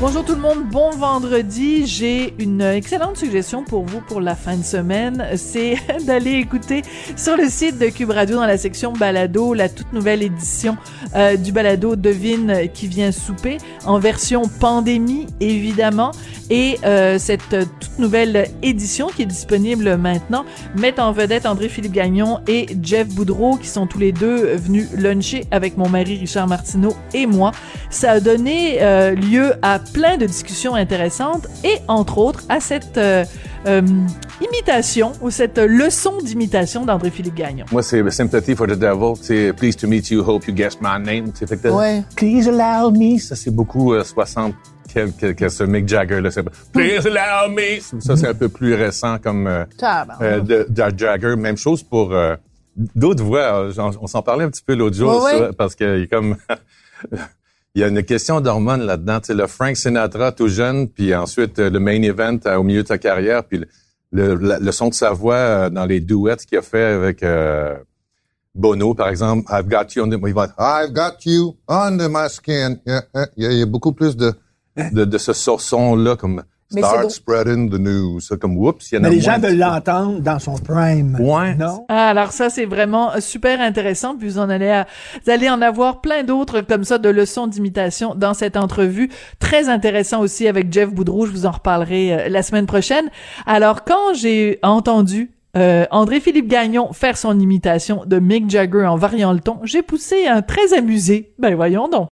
Bonjour tout le monde, bon vendredi. J'ai une excellente suggestion pour vous pour la fin de semaine. C'est d'aller écouter sur le site de Cube Radio dans la section balado la toute nouvelle édition euh, du balado Devine qui vient souper en version pandémie évidemment. Et euh, cette toute nouvelle édition qui est disponible maintenant met en vedette André-Philippe Gagnon et Jeff Boudreau qui sont tous les deux venus luncher avec mon mari Richard Martineau et moi. Ça a donné euh, lieu à plein de discussions intéressantes et entre autres à cette euh, euh, imitation ou cette leçon d'imitation d'André-Philippe Gagnon. Moi, c'est Sympathy for the Devil. C'est Pleased to meet you, hope you guessed my name. C'est fait que Ouais. Please allow me. Ça, c'est beaucoup euh, 60 quel, quel, quel- ce Mick Jagger là. c'est- Please allow me. Ça, c'est un peu plus récent comme euh, euh, de, de Jagger. Même chose pour euh, d'autres voix. On s'en parlait un petit peu l'autre jour Ouais, ça, ouais. parce a comme il y a une question d'hormones là-dedans. Sais, le Frank Sinatra tout jeune, puis ensuite euh, le main event euh, au milieu de ta carrière, puis le, le, le son de sa voix euh, dans les duets qu'il a fait avec euh, Bono, par exemple. I've got you under my... I've got you under my skin. Yeah, yeah, yeah. Il y a beaucoup plus de, de, de ce son-là comme Mais Start spreading the news. Ça, comme whoops, il y en a Mais les moins. gens veulent l'entendre dans son prime. Ouais. Non? Ah, alors ça, c'est vraiment super intéressant. Puis vous en allez, à- vous allez en avoir plein d'autres comme ça de leçons d'imitation dans cette entrevue. Très intéressant aussi avec Jeff Boudreau. Je vous en reparlerai euh, la semaine prochaine. Alors, quand j'ai entendu euh, André-Philippe Gagnon faire son imitation de Mick Jagger en variant le ton, j'ai poussé un très amusé. Ben voyons donc.